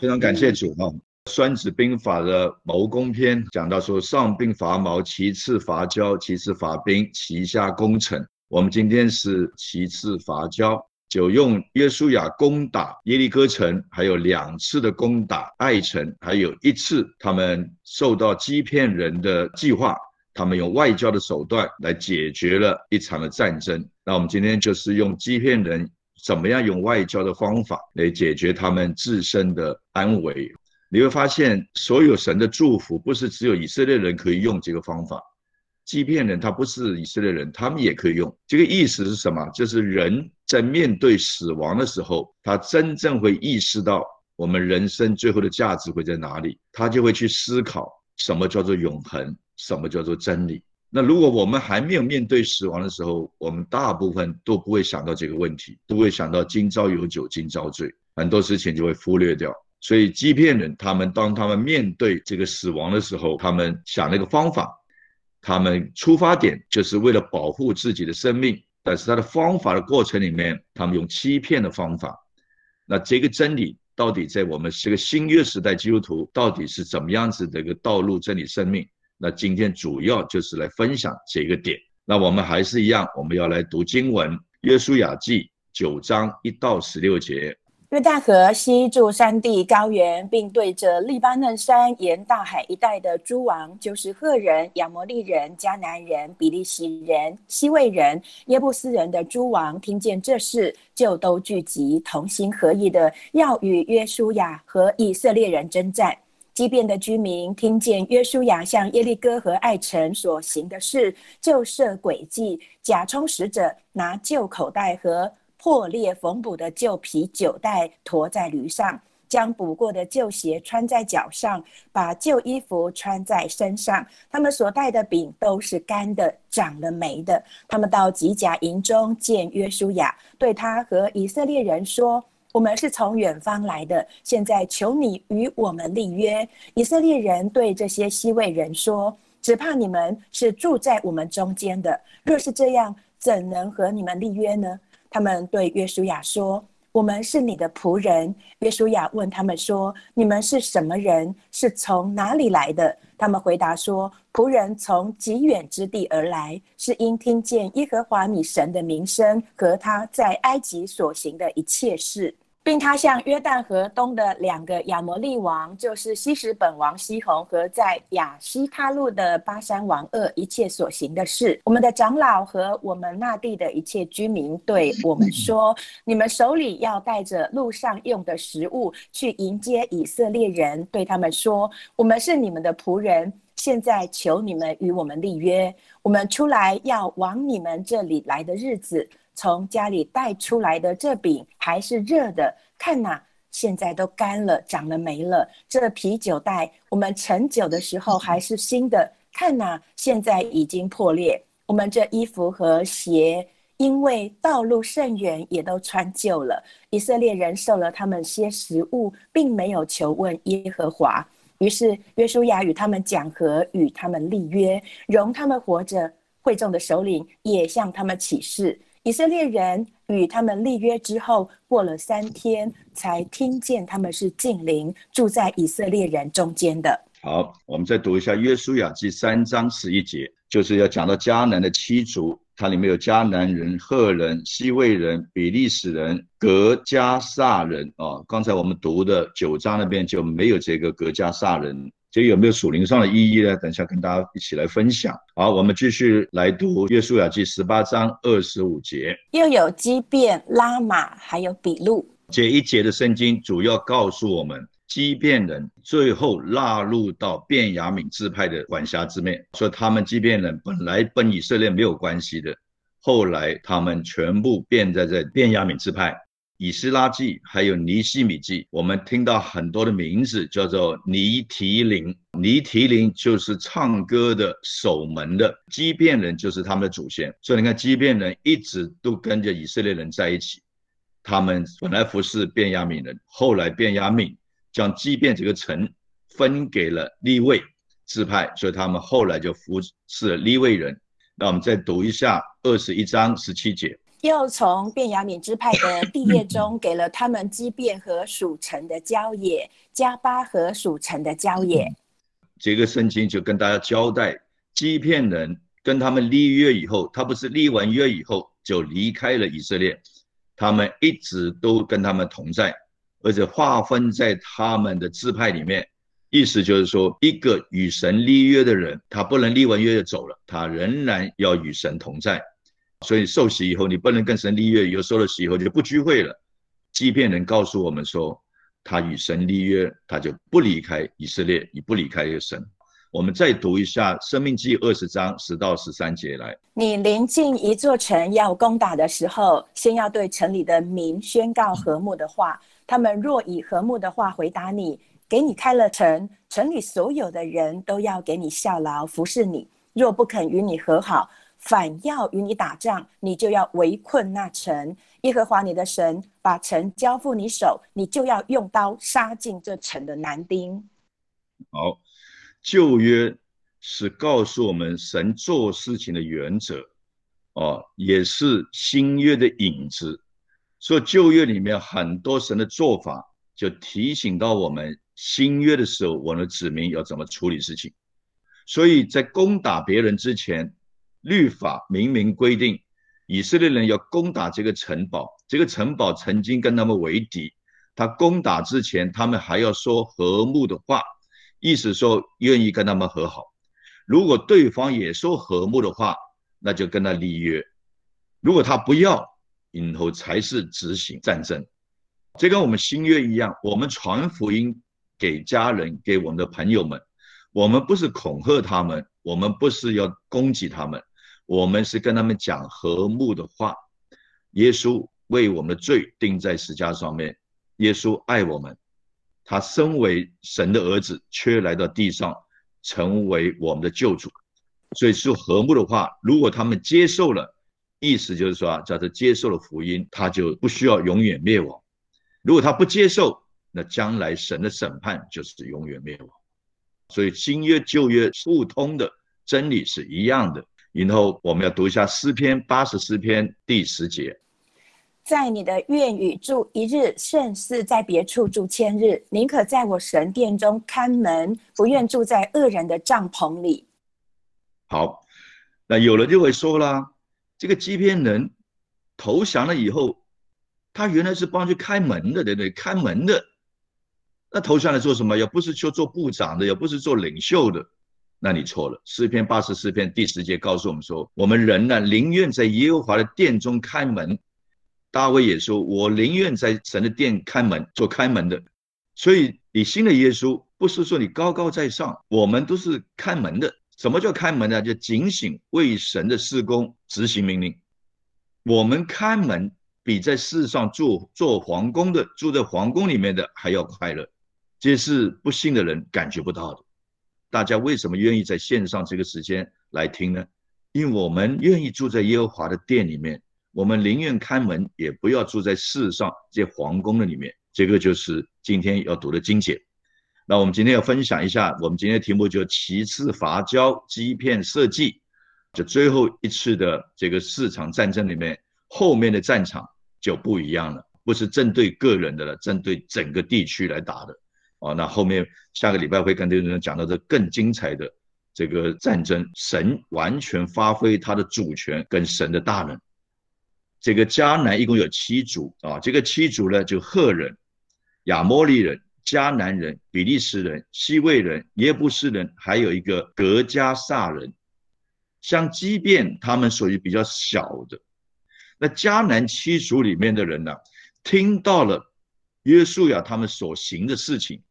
非常感谢主哈。《孙子兵法》的谋攻篇讲到说，上兵伐谋，其次伐交，其次伐兵，其下攻城。我们今天是其次伐交，就用约书亚攻打耶利哥城，还有两次的攻打爱城，还有一次他们受到欺骗人的计划，他们用外交的手段来解决了一场的战争。那我们今天就是用欺骗人。怎么样用外交的方法来解决他们自身的安危？你会发现，所有神的祝福不是只有以色列人可以用这个方法，即便人他不是以色列人，他们也可以用。这个意思是什么？就是人在面对死亡的时候，他真正会意识到我们人生最后的价值会在哪里，他就会去思考什么叫做永恒，什么叫做真理。那如果我们还没有面对死亡的时候，我们大部分都不会想到这个问题，都会想到今朝有酒今朝醉，很多事情就会忽略掉。所以欺骗人，他们当他们面对这个死亡的时候，他们想那个方法，他们出发点就是为了保护自己的生命，但是他的方法的过程里面，他们用欺骗的方法。那这个真理到底在我们这个新约时代基督徒到底是怎么样子的一个道路真理生命？那今天主要就是来分享这个点。那我们还是一样，我们要来读经文，《约书亚记》九章一到十六节。约旦河西住山地高原，并对着利巴嫩山沿大海一带的诸王，就是赫人、亚摩利人、迦南人、比利洗人、西魏人、耶布斯人的诸王，听见这事，就都聚集，同心合意的要与约书亚和以色列人征战。畸变的居民听见约书亚向耶利哥和爱城所行的事，就设诡计，假充使者，拿旧口袋和破裂缝补的旧皮酒袋驮在驴上，将补过的旧鞋穿在脚上，把旧衣服穿在身上。他们所带的饼都是干的，长了霉的。他们到吉甲营中见约书亚，对他和以色列人说。我们是从远方来的，现在求你与我们立约。以色列人对这些西魏人说：“只怕你们是住在我们中间的，若是这样，怎能和你们立约呢？”他们对约书亚说：“我们是你的仆人。”约书亚问他们说：“你们是什么人？是从哪里来的？”他们回答说：“仆人从极远之地而来，是因听见耶和华你神的名声和他在埃及所行的一切事。”并他向约旦河东的两个亚摩利王，就是西什本王西宏和在亚西他路的巴山王二一切所行的事。我们的长老和我们那地的一切居民对我们说：“你们手里要带着路上用的食物去迎接以色列人，对他们说：我们是你们的仆人，现在求你们与我们立约。我们出来要往你们这里来的日子。”从家里带出来的这饼还是热的，看呐，现在都干了，长了霉了。这啤酒袋我们盛酒的时候还是新的，看呐，现在已经破裂。我们这衣服和鞋，因为道路甚远，也都穿旧了。以色列人受了他们些食物，并没有求问耶和华。于是约书亚与他们讲和，与他们立约，容他们活着。会众的首领也向他们起誓。以色列人与他们立约之后，过了三天，才听见他们是近邻住在以色列人中间的。好，我们再读一下《约书亚记》三章十一节，就是要讲到迦南的七族，它里面有迦南人、赫人、西魏人、比利时人、格加萨人。哦，刚才我们读的九章那边就没有这个格加萨人。这有没有属灵上的意义呢？等一下跟大家一起来分享。好，我们继续来读《约书亚记》十八章二十五节。又有畸变、拉玛，还有比路。这一节的圣经主要告诉我们，畸变人最后纳入到便雅敏支派的管辖之内，说他们畸变人本来跟以色列没有关系的，后来他们全部变在这便雅敏支派。以斯拉记还有尼西米记，我们听到很多的名字，叫做尼提林。尼提林就是唱歌的守门的，畸变人就是他们的祖先。所以你看，畸变人一直都跟着以色列人在一起。他们本来服侍便雅悯人，后来便雅悯将畸变这个城分给了利位支派，所以他们后来就服侍了利位人。那我们再读一下二十一章十七节。又从便雅悯支派的地业中给了他们基变和属城的郊野，加巴和属城的郊野。这个圣经就跟大家交代，基片人跟他们立约以后，他不是立完约以后就离开了以色列，他们一直都跟他们同在，而且划分在他们的支派里面。意思就是说，一个与神立约的人，他不能立完约就走了，他仍然要与神同在。所以受洗以后，你不能跟神立约，有受了洗以后就不聚会了。即便人告诉我们说，他与神立约，他就不离开以色列，也不离开这个神。我们再读一下《生命记》二十章十到十三节来。你临近一座城要攻打的时候，先要对城里的民宣告和睦的话。他们若以和睦的话回答你，给你开了城，城里所有的人都要给你效劳服侍你。若不肯与你和好，反要与你打仗，你就要围困那城。耶和华你的神把城交付你手，你就要用刀杀尽这城的男丁。好，旧约是告诉我们神做事情的原则，哦，也是新约的影子。所以旧约里面很多神的做法，就提醒到我们新约的时候，我们的子民要怎么处理事情。所以在攻打别人之前。律法明明规定，以色列人要攻打这个城堡。这个城堡曾经跟他们为敌，他攻打之前，他们还要说和睦的话，意思说愿意跟他们和好。如果对方也说和睦的话，那就跟他立约。如果他不要，以后才是执行战争。这跟我们新约一样，我们传福音给家人、给我们的朋友们，我们不是恐吓他们，我们不是要攻击他们。我们是跟他们讲和睦的话。耶稣为我们的罪钉在十架上面。耶稣爱我们，他身为神的儿子，却来到地上成为我们的救主。所以说和睦的话，如果他们接受了，意思就是说啊，叫做接受了福音，他就不需要永远灭亡。如果他不接受，那将来神的审判就是永远灭亡。所以新约旧约互通的真理是一样的。然后我们要读一下诗篇八十四篇第十节，在你的院宇住一日，胜似在别处住千日。宁可在我神殿中看门，不愿住在恶人的帐篷里。好，那有人就会说啦，这个基篇人投降了以后，他原来是帮去开门的，对不对？开门的，那投降来做什么？也不是去做部长的，也不是做领袖的。那你错了。诗篇八十四篇第十节告诉我们说，我们人呢宁愿在耶和华的殿中开门。大卫也说，我宁愿在神的殿开门，做开门的。所以你信的耶稣，不是说你高高在上，我们都是开门的。什么叫开门呢？就警醒为神的事工执行命令。我们开门比在世上住做皇宫的，住在皇宫里面的还要快乐，这是不信的人感觉不到的。大家为什么愿意在线上这个时间来听呢？因为我们愿意住在耶和华的殿里面，我们宁愿开门，也不要住在世上这皇宫的里面。这个就是今天要读的经解。那我们今天要分享一下，我们今天的题目就其次伐交基片设计，就最后一次的这个市场战争里面，后面的战场就不一样了，不是针对个人的了，针对整个地区来打的。哦，那后面下个礼拜会跟这个人讲到这更精彩的这个战争，神完全发挥他的主权跟神的大能。这个迦南一共有七族啊，这个七族呢就赫人、亚摩利人、迦南人、比利时人、西魏人、耶布斯人，还有一个格加萨人。像即便他们属于比较小的，那迦南七族里面的人呢，听到了约书亚他们所行的事情。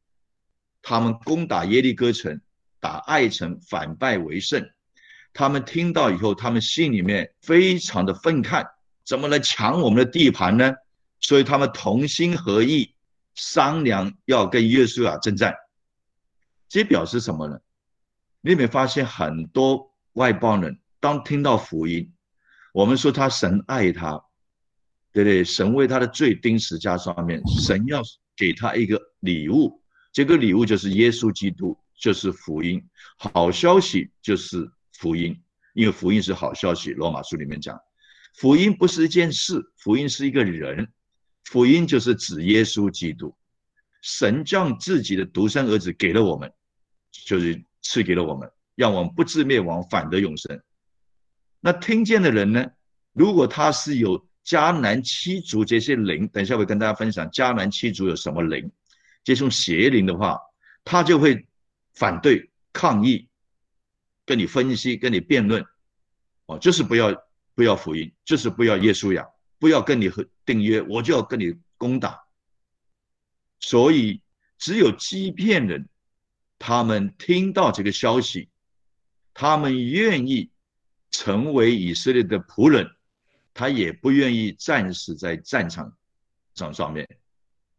他们攻打耶利哥城，打爱城，反败为胜。他们听到以后，他们心里面非常的愤慨，怎么来抢我们的地盘呢？所以他们同心合意商量要跟耶稣亚征战。这表示什么呢？你有没有发现很多外邦人当听到福音，我们说他神爱他，对不对？神为他的罪钉十架上面，神要给他一个礼物。这个礼物就是耶稣基督，就是福音，好消息就是福音，因为福音是好消息。罗马书里面讲，福音不是一件事，福音是一个人，福音就是指耶稣基督。神将自己的独生儿子给了我们，就是赐给了我们，让我们不至灭亡，反得永生。那听见的人呢？如果他是有迦南七族这些灵，等一下我会跟大家分享迦南七族有什么灵，这种邪灵的话，他就会反对、抗议，跟你分析、跟你辩论，哦，就是不要不要福音，就是不要耶稣呀，不要跟你和订约，我就要跟你攻打。所以，只有欺骗人，他们听到这个消息，他们愿意成为以色列的仆人，他也不愿意战死在战场上上面。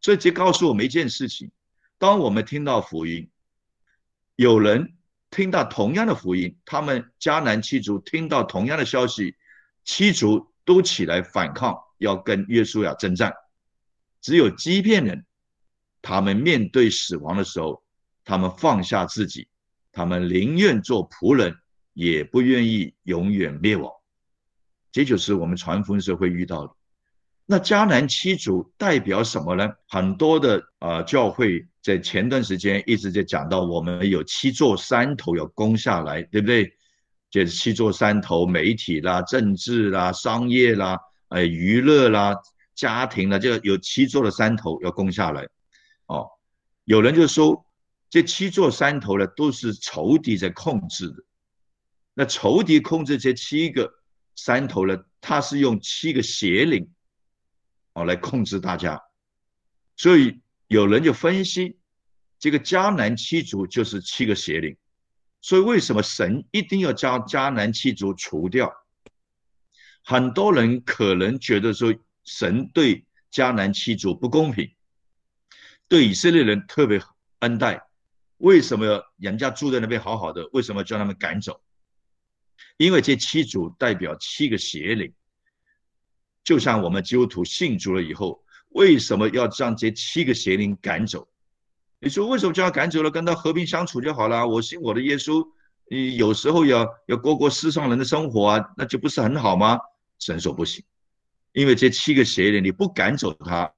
所以，这告诉我们一件事情：当我们听到福音，有人听到同样的福音，他们迦南七族听到同样的消息，七族都起来反抗，要跟约书亚征战。只有欺骗人。他们面对死亡的时候，他们放下自己，他们宁愿做仆人，也不愿意永远灭亡。这就是我们传福音时会遇到的。那迦南七族代表什么呢？很多的啊教会在前段时间一直在讲到，我们有七座山头要攻下来，对不对？就是七座山头，媒体啦、政治啦、商业啦、呃娱乐啦、家庭啦，就有七座的山头要攻下来。哦，有人就说这七座山头呢，都是仇敌在控制的。那仇敌控制这七个山头呢，他是用七个邪灵哦来控制大家。所以有人就分析，这个迦南七族就是七个邪灵。所以为什么神一定要将迦南七族除掉？很多人可能觉得说，神对迦南七族不公平。对以色列人特别恩待，为什么人家住在那边好好的？为什么叫他们赶走？因为这七族代表七个邪灵，就像我们基督徒信主了以后，为什么要将这七个邪灵赶走？你说为什么就要赶走了？跟他和平相处就好了。我信我的耶稣，你有时候要要过过世上人的生活啊，那就不是很好吗？神说不行，因为这七个邪灵你不赶走他，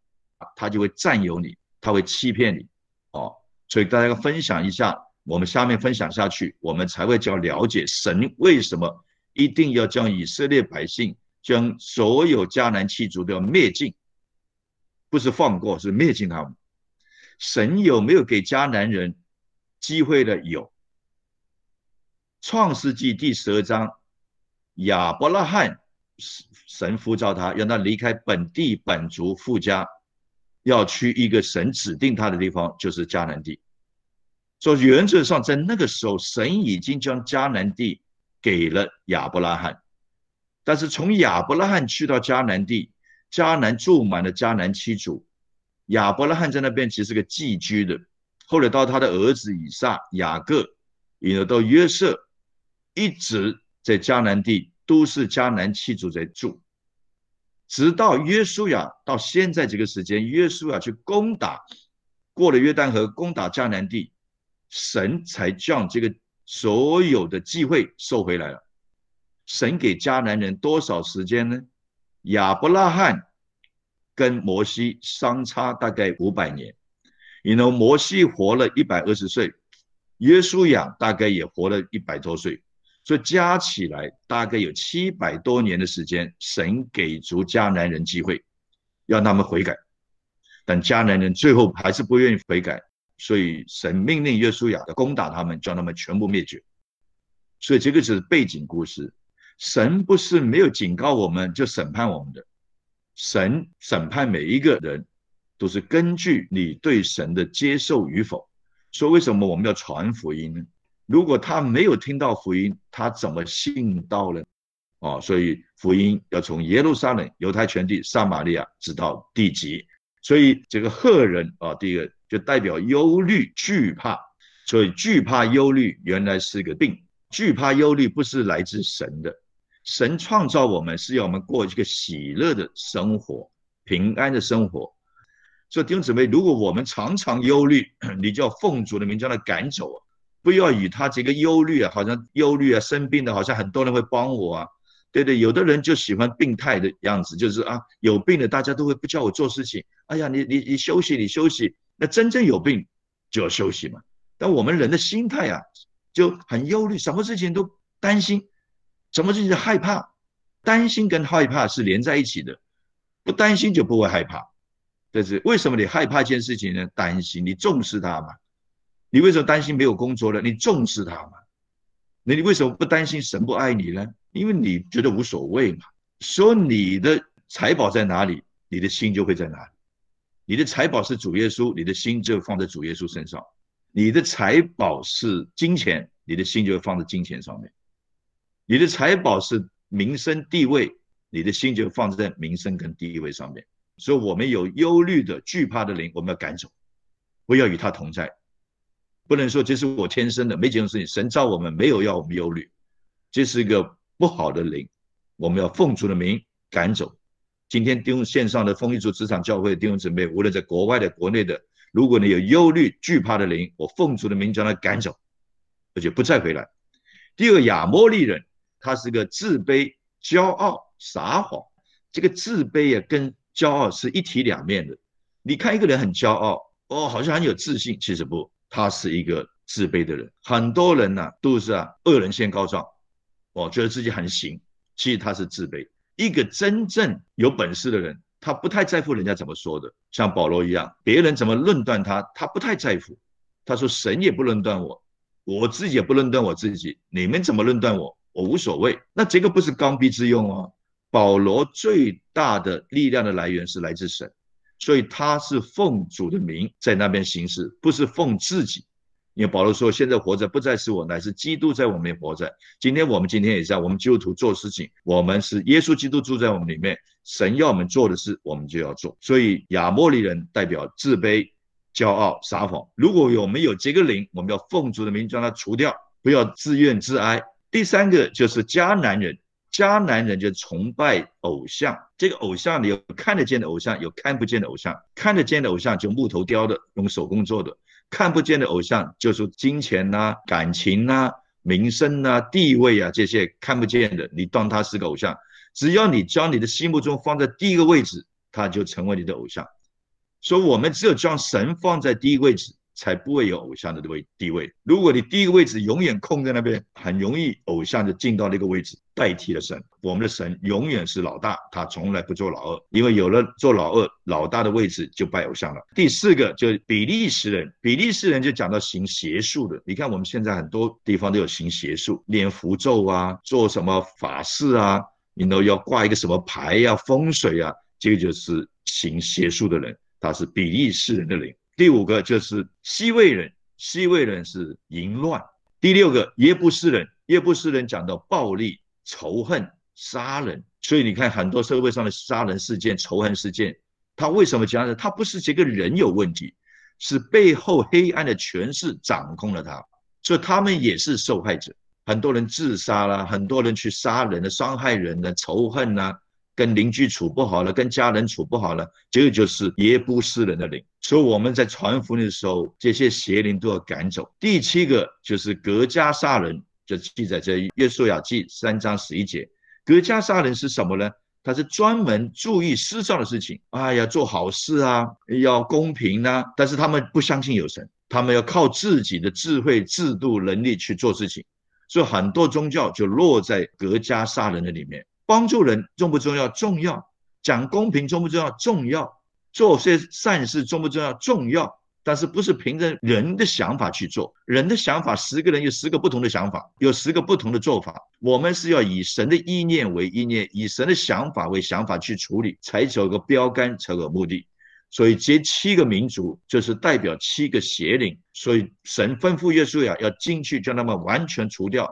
他就会占有你。他会欺骗你，哦，所以大家要分享一下，我们下面分享下去，我们才会叫了解神为什么一定要将以色列百姓将所有迦南七族都要灭尽，不是放过，是灭尽他们。神有没有给迦南人机会的？有。创世纪第十二章，亚伯拉罕神呼召他，让他离开本地本族富家。要去一个神指定他的地方，就是迦南地。所以原则上，在那个时候，神已经将迦南地给了亚伯拉罕。但是从亚伯拉罕去到迦南地，迦南住满了迦南七族。亚伯拉罕在那边其实是个寄居的。后来到他的儿子以撒、雅各，引而到约瑟，一直在迦南地都是迦南七族在住。直到约书亚到现在这个时间，约书亚去攻打，过了约旦河，攻打迦南地，神才将这个所有的机会收回来了。神给迦南人多少时间呢？亚伯拉罕跟摩西相差大概五百年，你 know，摩西活了一百二十岁，约书亚大概也活了一百多岁。所以加起来大概有七百多年的时间，神给足迦南人机会，让他们悔改，但迦南人最后还是不愿意悔改，所以神命令约书亚的攻打他们，将他们全部灭绝。所以这个是背景故事。神不是没有警告我们就审判我们的，神审判每一个人都是根据你对神的接受与否。所以为什么我们要传福音呢？如果他没有听到福音，他怎么信道呢？哦，所以福音要从耶路撒冷、犹太全地、撒玛利亚直到地极。所以这个赫人啊，第一个就代表忧虑、惧怕。所以惧怕、忧虑原来是个病。惧怕、忧虑不是来自神的。神创造我们是要我们过一个喜乐的生活、平安的生活。所以弟兄姊妹，如果我们常常忧虑，你就要奉主的名将他赶走啊。不要以他这个忧虑啊，好像忧虑啊，生病的，好像很多人会帮我啊。对对，有的人就喜欢病态的样子，就是啊，有病的大家都会不叫我做事情。哎呀，你你你休息，你休息。那真正有病就要休息嘛。但我们人的心态啊，就很忧虑，什么事情都担心，什么事情害怕。担心跟害怕是连在一起的，不担心就不会害怕。但是为什么？你害怕一件事情呢？担心，你重视它嘛？你为什么担心没有工作了？你重视它嘛？那你为什么不担心神不爱你呢？因为你觉得无所谓嘛。说你的财宝在哪里，你的心就会在哪里。你的财宝是主耶稣，你的心就放在主耶稣身上。你的财宝是金钱，你的心就会放在金钱上面。你的财宝是。民生地位，你的心就放在民生跟地位上面。所以，我们有忧虑的、惧怕的灵，我们要赶走，不要与他同在。不能说这是我天生的，没这种事情。神造我们没有要我们忧虑，这是一个不好的灵，我们要奉主的名赶走。今天弟兄线上的丰益主职场教会弟兄姊妹，无论在国外的、国内的，如果你有忧虑、惧怕的灵，我奉主的名将他赶走，而且不再回来。第二个亚摩利人。他是个自卑、骄傲、撒谎。这个自卑啊，跟骄傲是一体两面的。你看一个人很骄傲，哦，好像很有自信，其实不，他是一个自卑的人。很多人呢，都是啊，恶人先告状，哦，觉得自己很行，其实他是自卑。一个真正有本事的人，他不太在乎人家怎么说的，像保罗一样，别人怎么论断他，他不太在乎。他说：“神也不论断我，我自己也不论断我自己，你们怎么论断我？”我无所谓，那这个不是刚愎自用哦。保罗最大的力量的来源是来自神，所以他是奉主的名在那边行事，不是奉自己。因为保罗说：“现在活着不再是我，乃是基督在我们活着。”今天我们今天也在，我们基督徒做事情，我们是耶稣基督住在我们里面，神要我们做的事，我们就要做。所以亚莫利人代表自卑、骄傲、撒谎。如果有没有这个灵，我们要奉主的名将它除掉，不要自怨自哀。第三个就是迦南人，迦南人就崇拜偶像。这个偶像里有看得见的偶像，有看不见的偶像。看得见的偶像就木头雕的，用手工做的；看不见的偶像就是金钱呐、感情呐、名声呐、地位啊这些看不见的，你当他是个偶像。只要你将你的心目中放在第一个位置，他就成为你的偶像。所以，我们只有将神放在第一位置。才不会有偶像的位地位。如果你第一个位置永远空在那边，很容易偶像就进到那个位置代替了神。我们的神永远是老大，他从来不做老二，因为有了做老二老大的位置就拜偶像了。第四个就是比利时人，比利时人就讲到行邪术的。你看我们现在很多地方都有行邪术，念符咒啊，做什么法事啊，你都要挂一个什么牌呀、风水啊，这个就是行邪术的人，他是比利时人的灵。第五个就是西魏人，西魏人是淫乱。第六个耶布斯人，耶布斯人讲到暴力、仇恨、杀人。所以你看很多社会上的杀人事件、仇恨事件，他为什么讲呢？他不是这个人有问题，是背后黑暗的权势掌控了他，所以他们也是受害者。很多人自杀了，很多人去杀人的、伤害人的、仇恨呐。跟邻居处不好了，跟家人处不好了，这个就是耶布斯人的灵。所以我们在传福音的时候，这些邪灵都要赶走。第七个就是格加杀人，就记载在约书亚记三章十一节。格加杀人是什么呢？他是专门注意世上的事情，哎呀，做好事啊，要公平啊。但是他们不相信有神，他们要靠自己的智慧、制度、能力去做事情。所以很多宗教就落在格加杀人的里面。帮助人重不重要？重要。讲公平重不重要？重要。做些善事重不重要？重要。但是不是凭着人的想法去做？人的想法，十个人有十个不同的想法，有十个不同的做法。我们是要以神的意念为意念，以神的想法为想法去处理，才有个标杆，才有目的。所以这七个民族就是代表七个邪灵。所以神吩咐耶稣呀，要进去将他们完全除掉。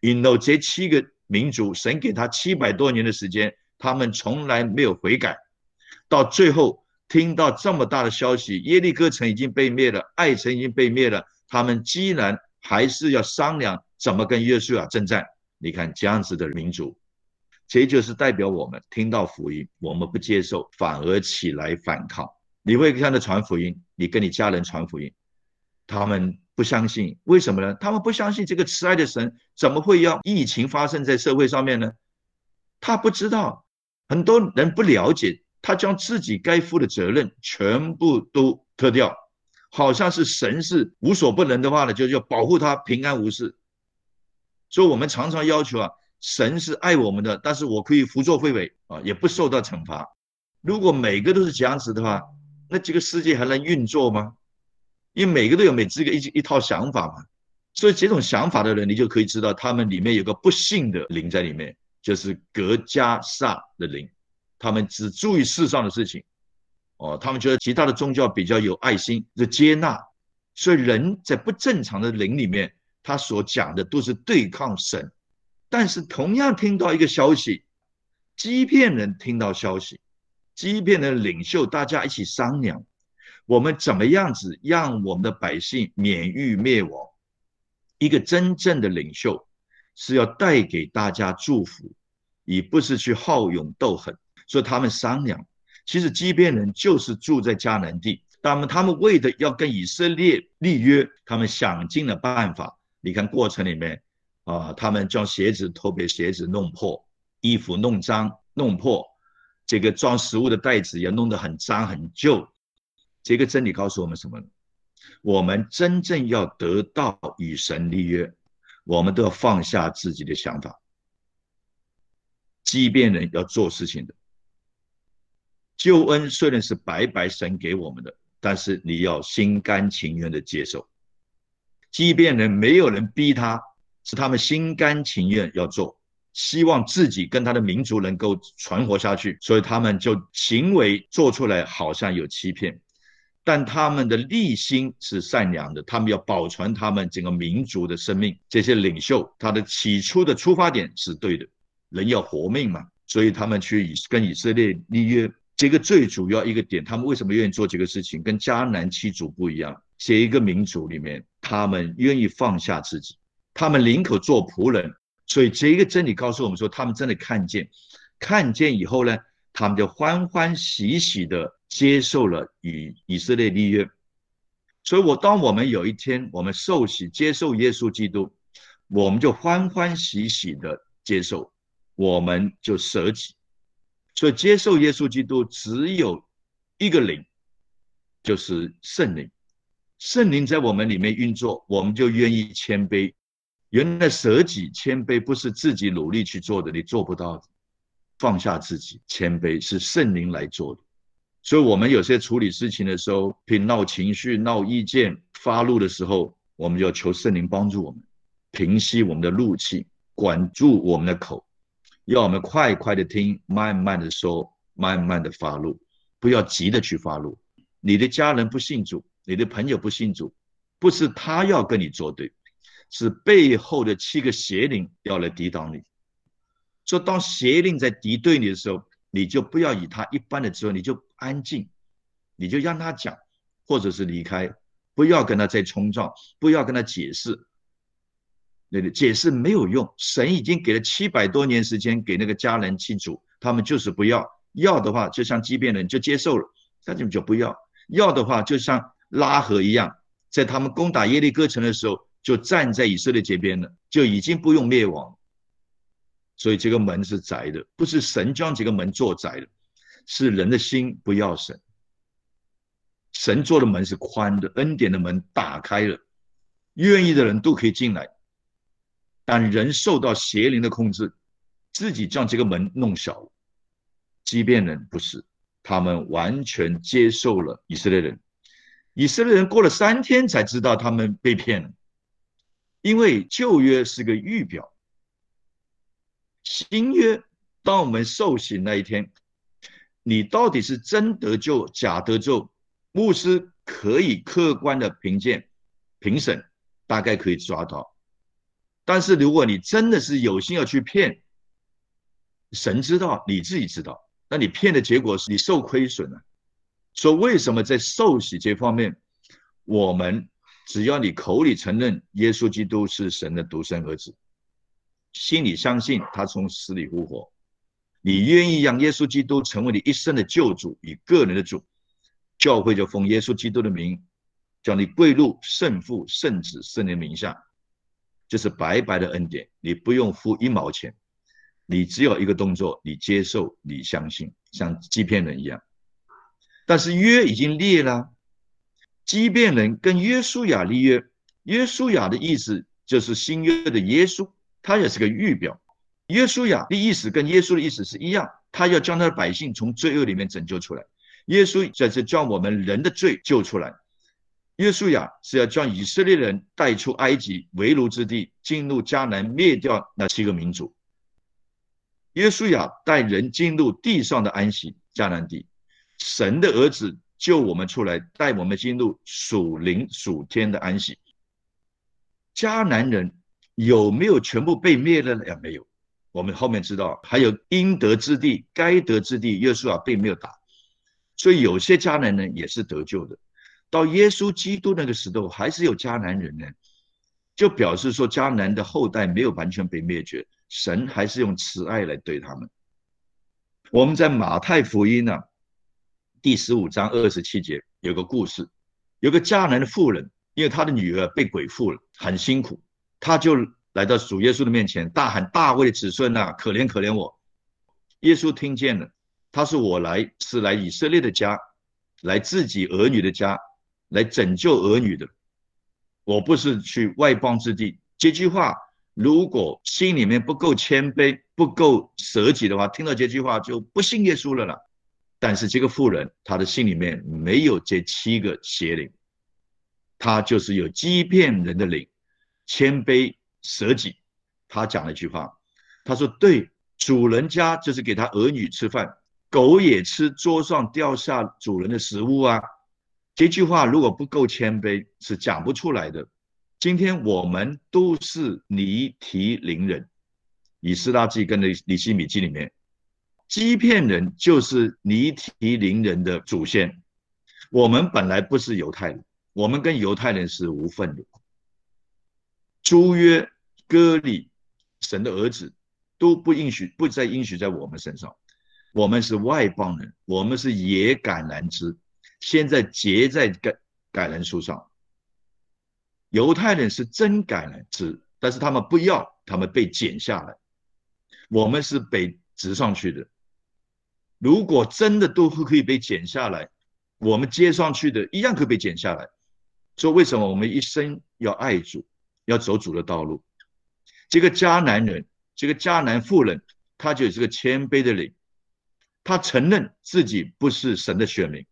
引到这七个。民族，神给他七百多年的时间，他们从来没有悔改。到最后听到这么大的消息，耶利哥城已经被灭了，爱城已经被灭了，他们既然还是要商量怎么跟约书亚征战。你看这样子的民族，这就是代表我们听到福音，我们不接受，反而起来反抗。你会看到传福音，你跟你家人传福音，他们。不相信，为什么呢？他们不相信这个慈爱的神怎么会要疫情发生在社会上面呢？他不知道，很多人不了解，他将自己该负的责任全部都脱掉，好像是神是无所不能的话呢，就要保护他平安无事。所以我们常常要求啊，神是爱我们的，但是我可以胡作非为啊，也不受到惩罚。如果每个都是这样子的话，那这个世界还能运作吗？因为每个都有每这个一一套想法嘛。所以这种想法的人，你就可以知道，他们里面有个不幸的灵在里面，就是格加萨的灵。他们只注意世上的事情，哦，他们觉得其他的宗教比较有爱心，就接纳。所以人在不正常的灵里面，他所讲的都是对抗神。但是同样听到一个消息，欺骗人听到消息，欺骗人领袖大家一起商量，我们怎么样子让我们的百姓免于灭亡？一个真正的领袖是要带给大家祝福，而不是去好勇斗狠。所以他们商量，其实基遍人就是住在迦南地，他们他们为的要跟以色列立约，他们想尽了办法。你看过程里面啊，他们将鞋子偷别鞋子弄破，衣服弄脏弄破，这个装食物的袋子也弄得很脏很旧。这个真理告诉我们什么？我们真正要得到与神立约，我们都要放下自己的想法。即便人要做事情的救恩虽然是白白神给我们的，但是你要心甘情愿的接受。即便人没有人逼他，是他们心甘情愿要做，希望自己跟他的民族能够存活下去，所以他们就行为做出来好像有欺骗。但他们的立心是善良的，他们要保存他们整个民族的生命。这些领袖，他的起初的出发点是对的，人要活命嘛，所以他们去以跟以色列立约。这个最主要一个点，他们为什么愿意做这个事情？跟迦南七族不一样，这一个民族里面，他们愿意放下自己，他们宁可做仆人。所以这一个真理告诉我们说，他们真的看见，看见以后呢，他们就欢欢喜喜的。接受了与以色列立约，所以我当我们有一天我们受洗接受耶稣基督，我们就欢欢喜喜的接受，我们就舍己。所以接受耶稣基督只有一个灵，就是圣灵。圣灵在我们里面运作，我们就愿意谦卑。原来舍己谦卑不是自己努力去做的，你做不到的。放下自己谦卑是圣灵来做的。所以，我们有些处理事情的时候，凭闹情绪、闹意见、发怒的时候，我们就要求圣灵帮助我们，平息我们的怒气，管住我们的口，要我们快快的听，慢慢的说，慢慢的发怒，不要急的去发怒。你的家人不信主，你的朋友不信主，不是他要跟你作对，是背后的七个邪灵要来抵挡你。说当邪灵在敌对你的时候。你就不要以他一般的智慧，你就安静，你就让他讲，或者是离开，不要跟他再冲撞，不要跟他解释，那个解释没有用。神已经给了七百多年时间给那个家人祭祖，他们就是不要，要的话就像畸变人就接受了，但是就不要，要的话就像拉合一样，在他们攻打耶利哥城的时候，就站在以色列这边了，就已经不用灭亡。所以这个门是窄的，不是神将这个门做窄的，是人的心不要神。神做的门是宽的，恩典的门打开了，愿意的人都可以进来。但人受到邪灵的控制，自己将这个门弄小了。即便人不是，他们完全接受了以色列人。以色列人过了三天才知道他们被骗了，因为旧约是个预表。新约，当我们受洗那一天，你到底是真得救假得救？牧师可以客观的评鉴、评审，大概可以抓到。但是如果你真的是有心要去骗，神知道，你自己知道，那你骗的结果是你受亏损了。说为什么在受洗这方面，我们只要你口里承认耶稣基督是神的独生儿子。心里相信他从死里复活，你愿意让耶稣基督成为你一生的救主与个人的主，教会就奉耶稣基督的名，叫你跪入圣父、圣子、圣灵名下，这是白白的恩典，你不用付一毛钱，你只有一个动作，你接受，你相信，像欺骗人一样。但是约已经立了，欺骗人跟约书亚立约，约书亚的意思就是新约的耶稣，他也是个预表。耶稣亚的意思跟耶稣的意思是一样，他要将他的百姓从罪恶里面拯救出来。耶稣在这将我们人的罪救出来。耶稣亚是要将以色列人带出埃及为奴之地，进入迦南，灭掉那七个民族。耶稣亚带人进入地上的安息迦南地，神的儿子救我们出来，带我们进入属灵属天的安息。迦南人有没有全部被灭了呢？也没有。我们后面知道还有应得之地、该得之地，耶稣啊并没有打，所以有些迦南人也是得救的。到耶稣基督那个时候，还是有迦南人呢，就表示说迦南的后代没有完全被灭绝，神还是用慈爱来对他们。我们在马太福音呢第十五章二十七节有个故事，有个迦南的妇人，因为她的女儿被鬼附了，很辛苦，他就来到主耶稣的面前，大喊：“大卫的子孙呐，可怜可怜我！”耶稣听见了，他说：“我来是来以色列的家，来自己儿女的家。”来拯救儿女的，我不是去外邦之地。这句话，如果心里面不够谦卑、不够舍己的话，听到这句话就不信耶稣了啦。但是这个妇人，她的心里面没有这七个邪灵，她就是有欺骗人的灵，谦卑舍己。他讲了一句话，他说：“对，主人家就是给他儿女吃饭，狗也吃桌上掉下主人的食物啊。”这句话如果不够谦卑，是讲不出来的。今天我们都是尼提林人，以斯拉记跟尼尼西米记里面，欺骗人就是尼提林人的祖先。我们本来不是犹太人，我们跟犹太人是无份的。朱约、割礼、神的儿子都不允许，不再允许在我们身上。我们是外邦人，我们是野橄榄枝。现在结在橄橄榄树上，犹太人是真橄榄枝，但是他们不要，他们被剪下来。我们是被植上去的。如果真的都可以被剪下来，我们接上去的一样可以被剪下来。说为什么我们一生要爱主，要走主的道路？这个迦南人，这个迦南妇人，他就是个谦卑的灵，他承认自己不是神的选民。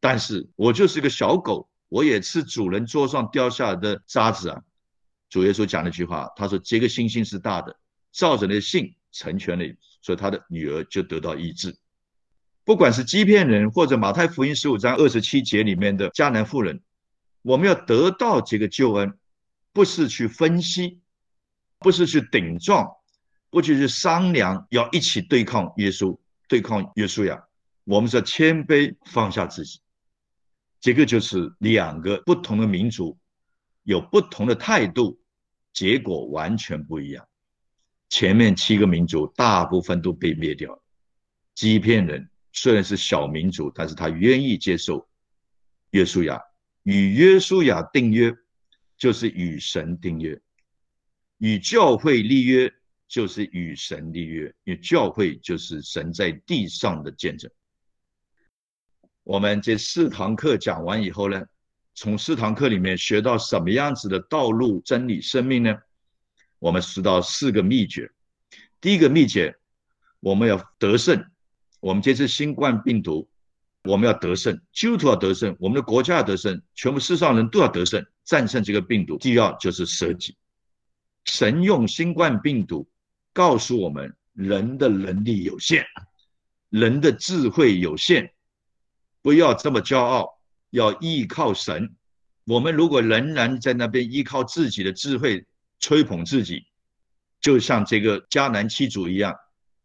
但是我就是个小狗，我也吃主人桌上掉下来的渣子啊！主耶稣讲了一句话，他说：“这个星星是大的，照着你的信成全了，所以他的女儿就得到医治。不管是欺骗人，或者马太福音十五章二十七节里面的迦南妇人，我们要得到这个救恩，不是去分析，不是去顶撞，不去去商量，要一起对抗耶稣，对抗耶稣呀！我们是谦卑，放下自己。”这个就是两个不同的民族有不同的态度，结果完全不一样。前面七个民族大部分都被灭掉了。欺骗人虽然是小民族，但是他愿意接受约书亚，与约书亚订约就是与神订约，与教会立约就是与神立约，因为教会就是神在地上的见证。我们这四堂课讲完以后呢，从四堂课里面学到什么样子的道路、真理、生命呢？我们知道四个秘诀。第一个秘诀，我们要得胜。我们这次新冠病毒，我们要得胜，基督徒要得胜，我们的国家要得胜，全部世上人都要得胜，战胜这个病毒。第二就是舍己。神用新冠病毒告诉我们，人的能力有限，人的智慧有限。不要这么骄傲，要依靠神。我们如果仍然在那边依靠自己的智慧吹捧自己，就像这个迦南七族一样，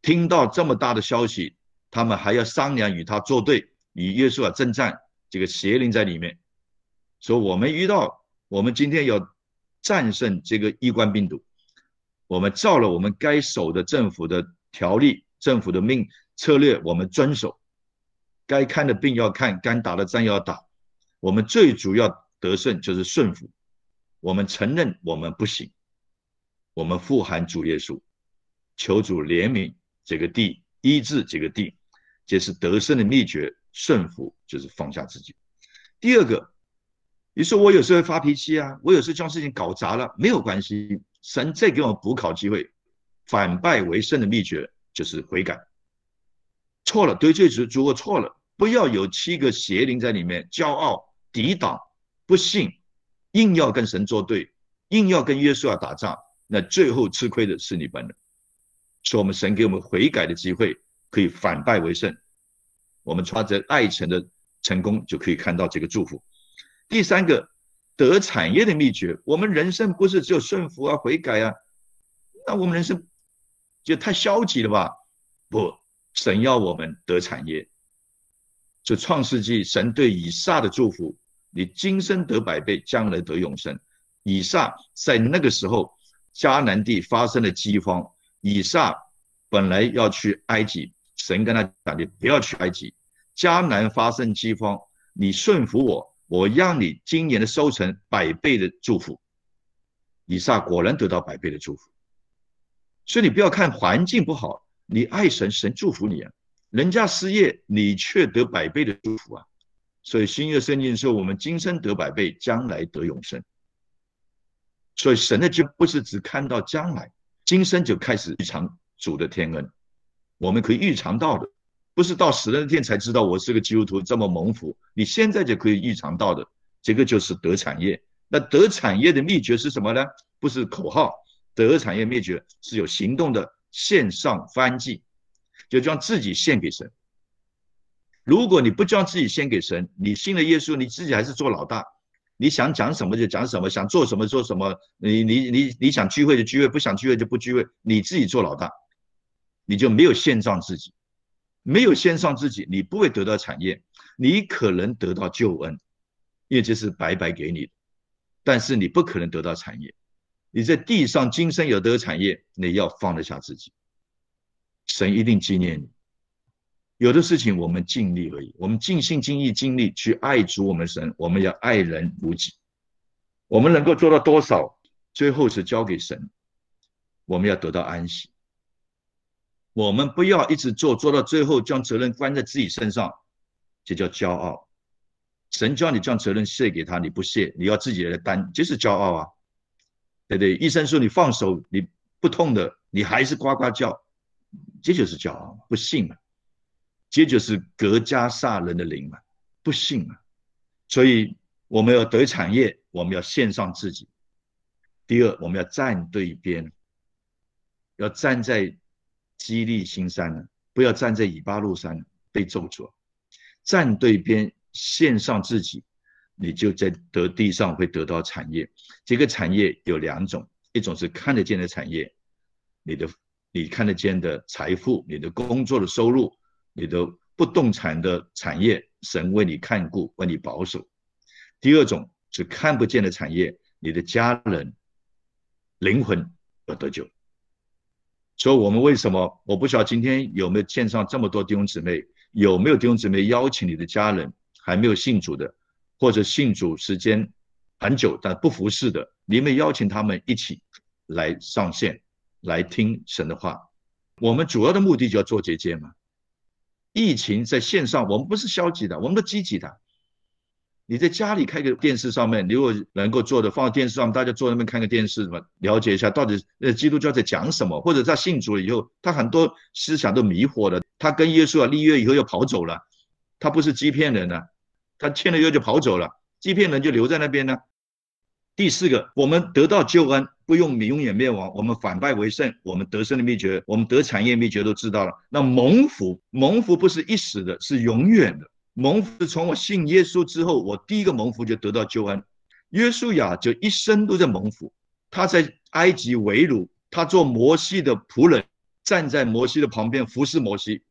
听到这么大的消息，他们还要商量与他作对，与耶稣啊征战。这个邪灵在里面，所以我们遇到我们今天要战胜这个异冠病毒，我们照了我们该守的政府的条例、政府的命策略，我们遵守。该看的病要看，该打的仗要打。我们最主要得胜就是顺服。我们承认我们不行，我们富含主耶稣。求主怜悯这个地，医治这个地，这是得胜的秘诀。顺服就是放下自己。第二个，你说我有时候发脾气啊，我有时候将事情搞砸了，没有关系，神再给我补考机会。反败为胜的秘诀就是悔改。错了，对罪时如果错了，不要有七个邪灵在里面，骄傲、抵挡、不信，硬要跟神作对，硬要跟耶稣要打仗，那最后吃亏的是你本人。所以，我们神给我们悔改的机会，可以反败为胜。我们抓着爱神的成功，就可以看到这个祝福。第三个得产业的秘诀，我们人生不是只有顺服啊、悔改啊，那我们人生就太消极了吧？不，神要我们得产业。就创世纪，神对以撒的祝福，你今生得百倍，将来得永生。以撒在那个时候，迦南地发生了饥荒，以撒本来要去埃及。神跟他讲：“你不要去埃及，迦南发生饥荒，你顺服我，我让你今年的收成百倍的祝福。”以撒果然得到百倍的祝福。所以你不要看环境不好，你爱神，神祝福你啊。人家失业，你却得百倍的祝福啊。所以新约圣经说：“我们今生得百倍，将来得永生。”所以神的就不是只看到将来，今生就开始预尝主的天恩。我们可以预尝到的，不是到死那天才知道我是个基督徒这么蒙福。你现在就可以预尝到的，这个就是得产业。那得产业的秘诀是什么呢？不是口号，得产业秘诀是有行动的线上翻祭，就将自己献给神。如果你不将自己献给神，你信了耶稣，你自己还是做老大，你想讲什么就讲什么，想做什么做什么，你你你你想聚会就聚会，不想聚会就不聚会，你自己做老大。你就没有献上自己，没有献上自己，你不会得到产业，你可能得到救恩，也就是白白给你的，但是你不可能得到产业。你在地上今生有得产业，你要放得下自己，神一定纪念你。有的事情我们尽力而已，我们尽心尽意尽力去爱主我们神，我们要爱人如己。我们能够做到多少，最后是交给神，我们要得到安息。我们不要一直做，做到最后将责任关在自己身上，这叫骄傲。神叫你将责任卸给他，你不卸，你要自己来担，这是骄傲啊，对不对？医生说你放手，你不痛的，你还是呱呱叫，这就是骄傲，不信嘛，这就是格加萨人的灵嘛，不信嘛。所以我们要得产业，我们要献上自己。第二，我们要站对边，要站在。激励新山呢，不要站在以巴路山被咒诅，站对边，献上自己，你就在得地上会得到产业。这个产业有两种，一种是看得见的产业，你的你看得见的财富，你的工作的收入，你的不动产的产业，神为你看顾，为你保守。第二种是看不见的产业，你的家人灵魂要得救。所以，我们为什么？我不晓得今天有没有线上这么多弟兄姊妹，有没有弟兄姊妹邀请你的家人还没有信主的，或者信主时间很久但不服侍的，你们邀请他们一起来上线来听神的话。我们主要的目的就要做结界嘛。疫情在线上，我们不是消极的，我们都积极的。你在家里开个电视上面你，如果能够做的放在电视上，大家坐那边看个电视什么，了解一下到底呃基督教在讲什么，或者他信主了以后，他很多思想都迷惑了，他跟耶稣啊立约以后又跑走了，他不是欺骗人呢，他签了约就跑走了，欺骗人就留在那边呢。第四个，我们得到救恩，不用永远灭亡，我们反败为胜，我们得胜的秘诀，我们得产业秘诀都知道了。那蒙福，蒙福不是一时的，是永远的。蒙福从我信耶稣之后，我第一个蒙福就得到救恩。约书亚就一生都在蒙福。他在埃及为奴，他做摩西的仆人，站在摩西的旁边服侍摩西。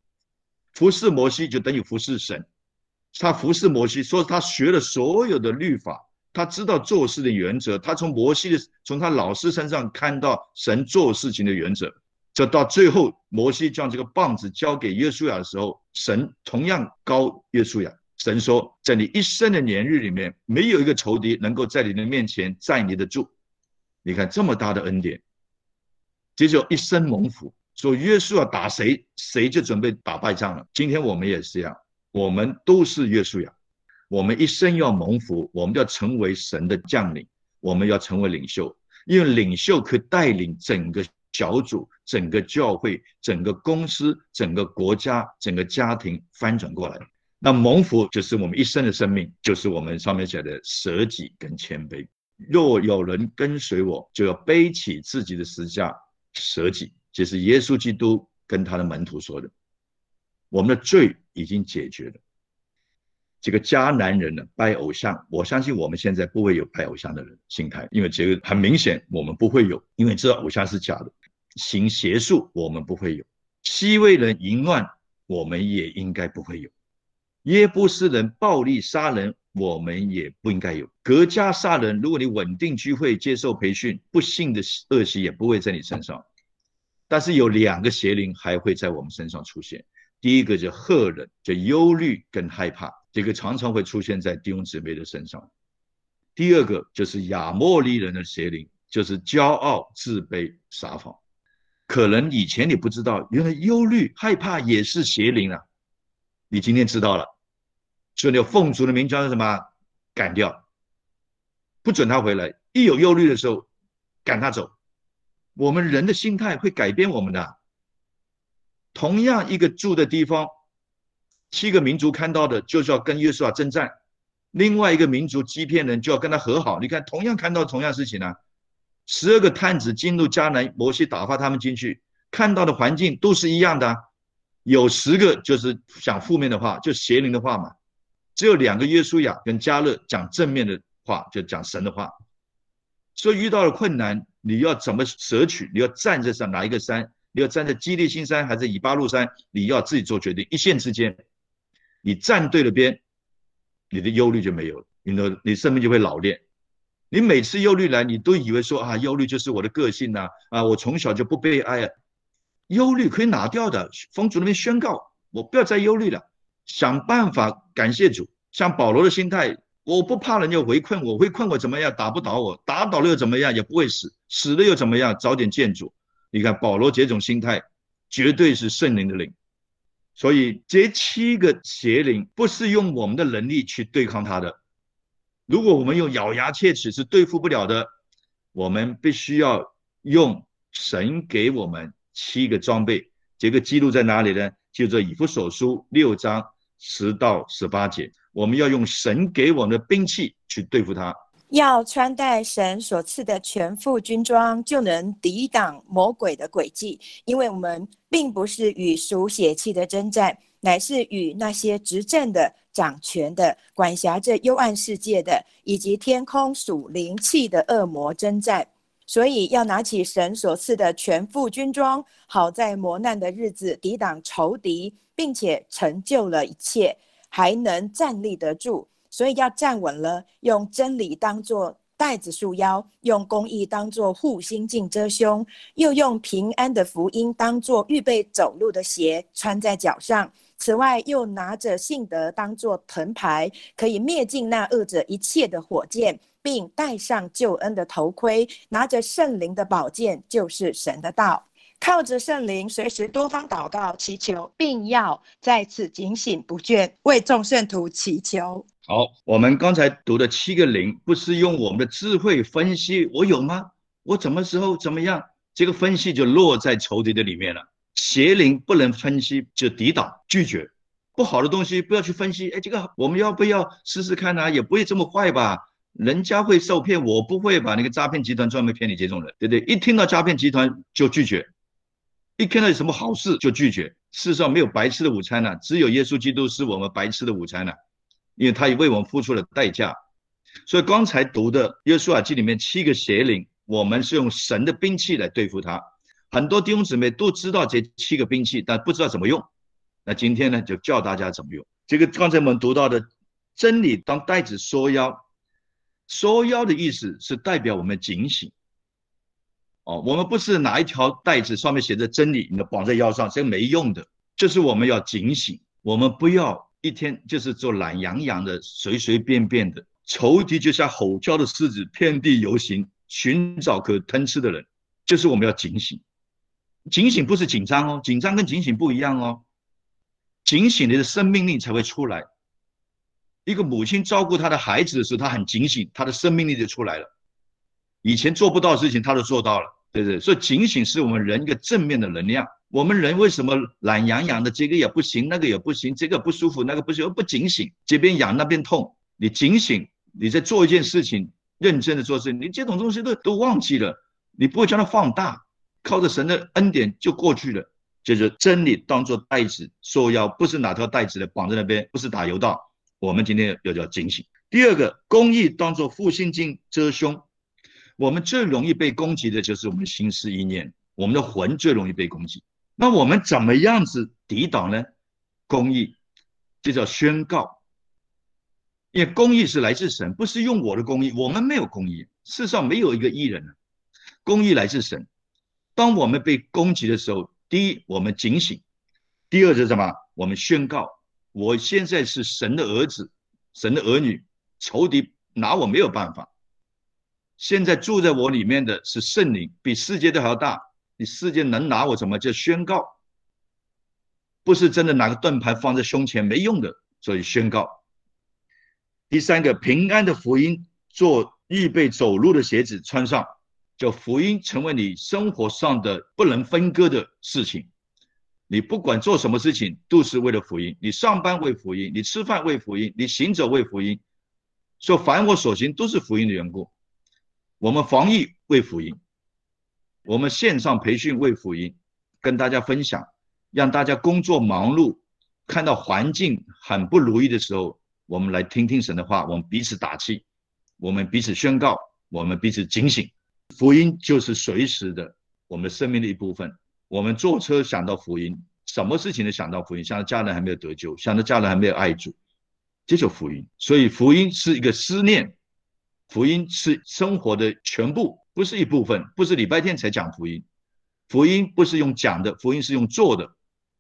服侍摩西就等于服侍神。他服侍摩西，说他学了所有的律法，他知道做事的原则。他从摩西的从他老师身上看到神做事情的原则。这到最后，摩西将这个棒子交给约书亚的时候，神同样高约书亚。神说，在你一生的年日里面，没有一个仇敌能够在你的面前站立得住。你看这么大的恩典，这就一生蒙福。说约书亚打谁，谁就准备打败仗了。今天我们也是一样，我们都是约书亚，我们一生要蒙福，我们要成为神的将领，我们要成为领袖，因为领袖可带领整个小组、整个教会、整个公司、整个国家、整个家庭翻转过来。那蒙福就是我们一生的生命，就是我们上面写的舍己跟谦卑。若有人跟随我，就要背起自己的十字架，舍己。这是耶稣基督跟他的门徒说的。我们的罪已经解决了。这个迦南人呢，拜偶像，我相信我们现在不会有拜偶像的人心态，因为这个很明显，我们不会有，因为知道偶像是假的。行邪术，我们不会有；西魏人淫乱，我们也应该不会有；耶布斯人暴力杀人。我们也不应该有隔家杀人。如果你稳定聚会、接受培训，不幸的恶习也不会在你身上。但是有两个邪灵还会在我们身上出现。第一个叫赫人，叫忧虑跟害怕，这个常常会出现在弟兄姊妹的身上。第二个就是亚莫利人的邪灵，就是骄傲、自卑、撒谎。可能以前你不知道，原来忧虑、害怕也是邪灵啊。你今天知道了。所以你要奉主的名将什么赶掉，不准他回来。一有忧虑的时候，赶他走。我们人的心态会改变我们的。同样一个住的地方，七个民族看到的就是要跟约书亚征战，另外一个民族欺骗人就要跟他和好。你看，同样看到同样事情呢，十二个探子进入迦南，摩西打发他们进去，看到的环境都是一样的。有十个就是讲负面的话，就邪灵的话嘛。只有两个约书亚跟加勒讲正面的话，就讲神的话。所以遇到了困难，你要怎么舍取？你要站在上哪一个山？你要站在基利新山还是以巴路山？你要自己做决定。一线之间，你站对了边，你的忧虑就没有了，你的你生命就会老练。你每次忧虑来，你都以为说啊，忧虑就是我的个性呐，啊，我从小就不被爱啊。忧虑可以拿掉的，风主那边宣告，我不要再忧虑了。想办法感谢主，像保罗的心态，我不怕人家围困我，围困我怎么样？打不倒我，打倒了又怎么样？也不会死，死了又怎么样？早点见主。你看保罗这种心态，绝对是圣灵的灵。所以这七个邪灵不是用我们的能力去对抗他的，如果我们用咬牙切齿是对付不了的，我们必须要用神给我们七个装备。这个记录在哪里呢？就在以弗所书六章。十到十八节，我们要用神给我们的兵器去对付他。要穿戴神所赐的全副军装，就能抵挡魔鬼的诡计。因为我们并不是与属血气的征战，乃是与那些执政的、掌权的、管辖着幽暗世界的，以及天空属灵气的恶魔征战。所以要拿起神所赐的全副军装，好在磨难的日子抵挡仇敌。并且成就了一切，还能站立得住，所以要站稳了。用真理当作带子束腰，用公义当作护心镜遮胸，又用平安的福音当作预备走路的鞋穿在脚上。此外，又拿着信德当作藤牌，可以灭尽那恶者一切的火箭，并戴上救恩的头盔，拿着圣灵的宝剑，就是神的道。靠着圣灵，随时多方祷告祈求，并要再次警醒不倦，为众圣徒祈求。好，我们刚才读的七个灵，不是用我们的智慧分析，我有吗？我什么时候怎么样？这个分析就落在仇敌的里面了。邪灵不能分析，就抵挡拒绝。不好的东西不要去分析。哎，这个我们要不要试试看呢？也不会这么坏吧？人家会受骗，我不会吧？那个诈骗集团专门骗你这种人，对不对？一听到诈骗集团就拒绝。一看到有什么好事就拒绝，世上没有白吃的午餐呢，只有耶稣基督是我们白吃的午餐呢，因为他也为我们付出了代价。所以刚才读的《约书亚记》里面七个邪灵，我们是用神的兵器来对付他。很多弟兄姊妹都知道这七个兵器，但不知道怎么用。那今天呢，就教大家怎么用。这个刚才我们读到的真理当带子缩腰，缩腰的意思是代表我们警醒。哦，我们不是拿一条带子上面写着真理，你绑在腰上，这没用的。就是我们要警醒，我们不要一天就是做懒洋洋的、随随便便的。仇敌就像吼叫的狮子，遍地游行，寻找可吞吃的人。就是我们要警醒。警醒不是紧张哦，紧张跟警醒不一样哦。警醒你的生命力才会出来。一个母亲照顾她的孩子的时候，她很警醒，她的生命力就出来了。以前做不到的事情，她都做到了，对不对？所以警醒是我们人一个正面的能量。我们人为什么懒洋洋的？这个也不行，那个也不行，这个不舒服，那个不行，不警醒，这边痒那边痛。你警醒，你在做一件事情，认真的做事，你这种东西都都忘记了，你不会将它放大，靠着神的恩典就过去了。就是真理当做带子，受邀不是哪条带子的绑在那边，不是打油道。我们今天要叫警醒。第二个，公义当做复心镜遮胸。我们最容易被攻击的就是我们的心思意念，我们的魂最容易被攻击。那我们怎么样子抵挡呢？公义，这叫宣告。因为公义是来自神，不是用我的公义，我们没有公义，世上没有一个义人。公义来自神。当我们被攻击的时候，第一，我们警醒；第二是什么？我们宣告，我现在是神的儿子，神的儿女，仇敌拿我没有办法。现在住在我里面的是圣灵，比世界都还要大。你世界能拿我什么？叫宣告，不是真的拿个盾牌放在胸前没用的，所以宣告。第三个，平安的福音做预备走路的鞋子穿上，叫福音成为你生活上的不能分割的事情。你不管做什么事情，都是为了福音。你上班为福音，你吃饭为福音，你行走为福音。说凡我所行都是福音的缘故。我们防疫为福音。我们线上培训为福音，跟大家分享，让大家工作忙碌，看到环境很不如意的时候，我们来听听神的话，我们彼此打气，我们彼此宣告，我们彼此警醒。福音就是随时的我们生命的一部分。我们坐车想到福音，什么事情都想到福音，想到家人还没有得救，想到家人还没有爱主，这就福音。所以福音是一个思念，福音是生活的全部。不是一部分，不是礼拜天才讲福音，福音不是用讲的，福音是用做的。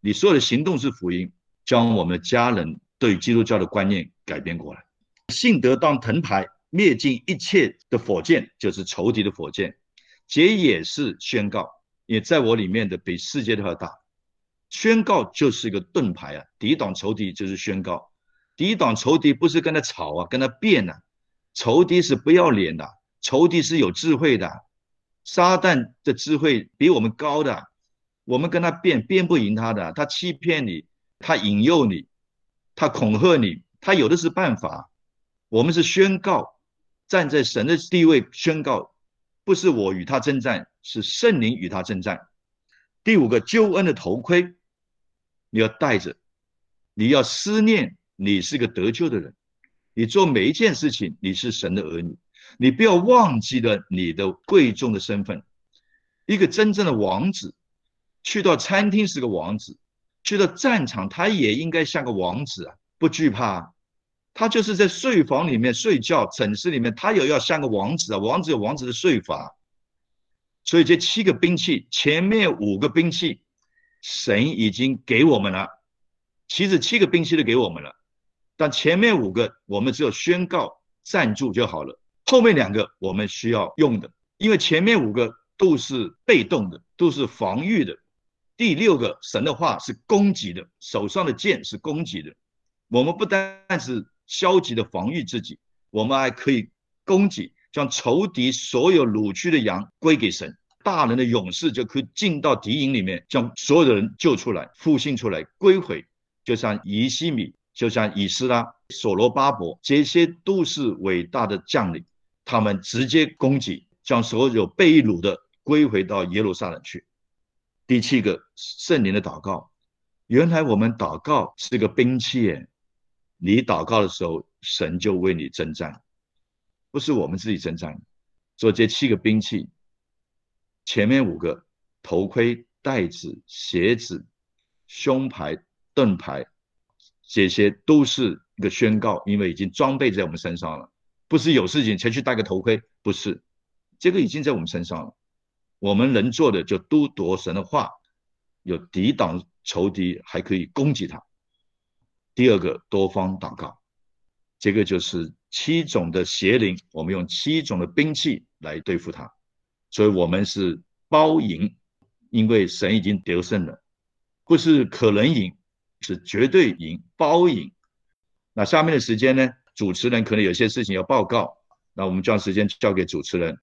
你所有的行动是福音，将我们家人对基督教的观念改变过来。信德当藤牌，灭尽一切的火箭，就是仇敌的火箭。结也是宣告，也在我里面的比世界都要大。宣告就是一个盾牌啊，抵挡仇敌就是宣告。抵挡仇敌不是跟他吵啊，跟他辩啊，仇敌是不要脸的。仇敌是有智慧的，撒旦的智慧比我们高的，我们跟他辩辩不赢他的，他欺骗你，他引诱你，他恐吓你，他有的是办法。我们是宣告，站在神的地位宣告，不是我与他征战，是圣灵与他征战。第五个救恩的头盔，你要戴着，你要思念你是个得救的人，你做每一件事情，你是神的儿女。你不要忘记了你的贵重的身份。一个真正的王子，去到餐厅是个王子，去到战场他也应该像个王子啊，不惧怕。他就是在睡房里面睡觉，诊室里面他也要像个王子啊。王子有王子的睡法。所以这七个兵器，前面五个兵器，神已经给我们了。其实七个兵器都给我们了，但前面五个我们只有宣告赞助就好了。后面两个我们需要用的，因为前面五个都是被动的，都是防御的。第六个神的话是攻击的，手上的剑是攻击的。我们不单是消极的防御自己，我们还可以攻击，将仇敌所有掳去的羊归给神。大人的勇士就可以进到敌营里面，将所有的人救出来、复兴出来、归回，就像以西米，就像以斯拉、所罗巴伯，这些都是伟大的将领。他们直接攻击，将所有被掳的归回到耶路撒冷去。第七个圣灵的祷告，原来我们祷告是个兵器，你祷告的时候，神就为你征战，不是我们自己征战。做这七个兵器，前面五个头盔、袋子、鞋子、胸牌、盾牌，这些都是一个宣告，因为已经装备在我们身上了。不是有事情才去戴个头盔，不是，这个已经在我们身上了。我们能做的就都夺神的话，有抵挡仇敌，还可以攻击他。第二个多方祷告，这个就是七种的邪灵，我们用七种的兵器来对付他。所以，我们是包赢，因为神已经得胜了，不是可能赢，是绝对赢，包赢。那下面的时间呢，主持人可能有些事情要报告，那我们将时间交给主持人。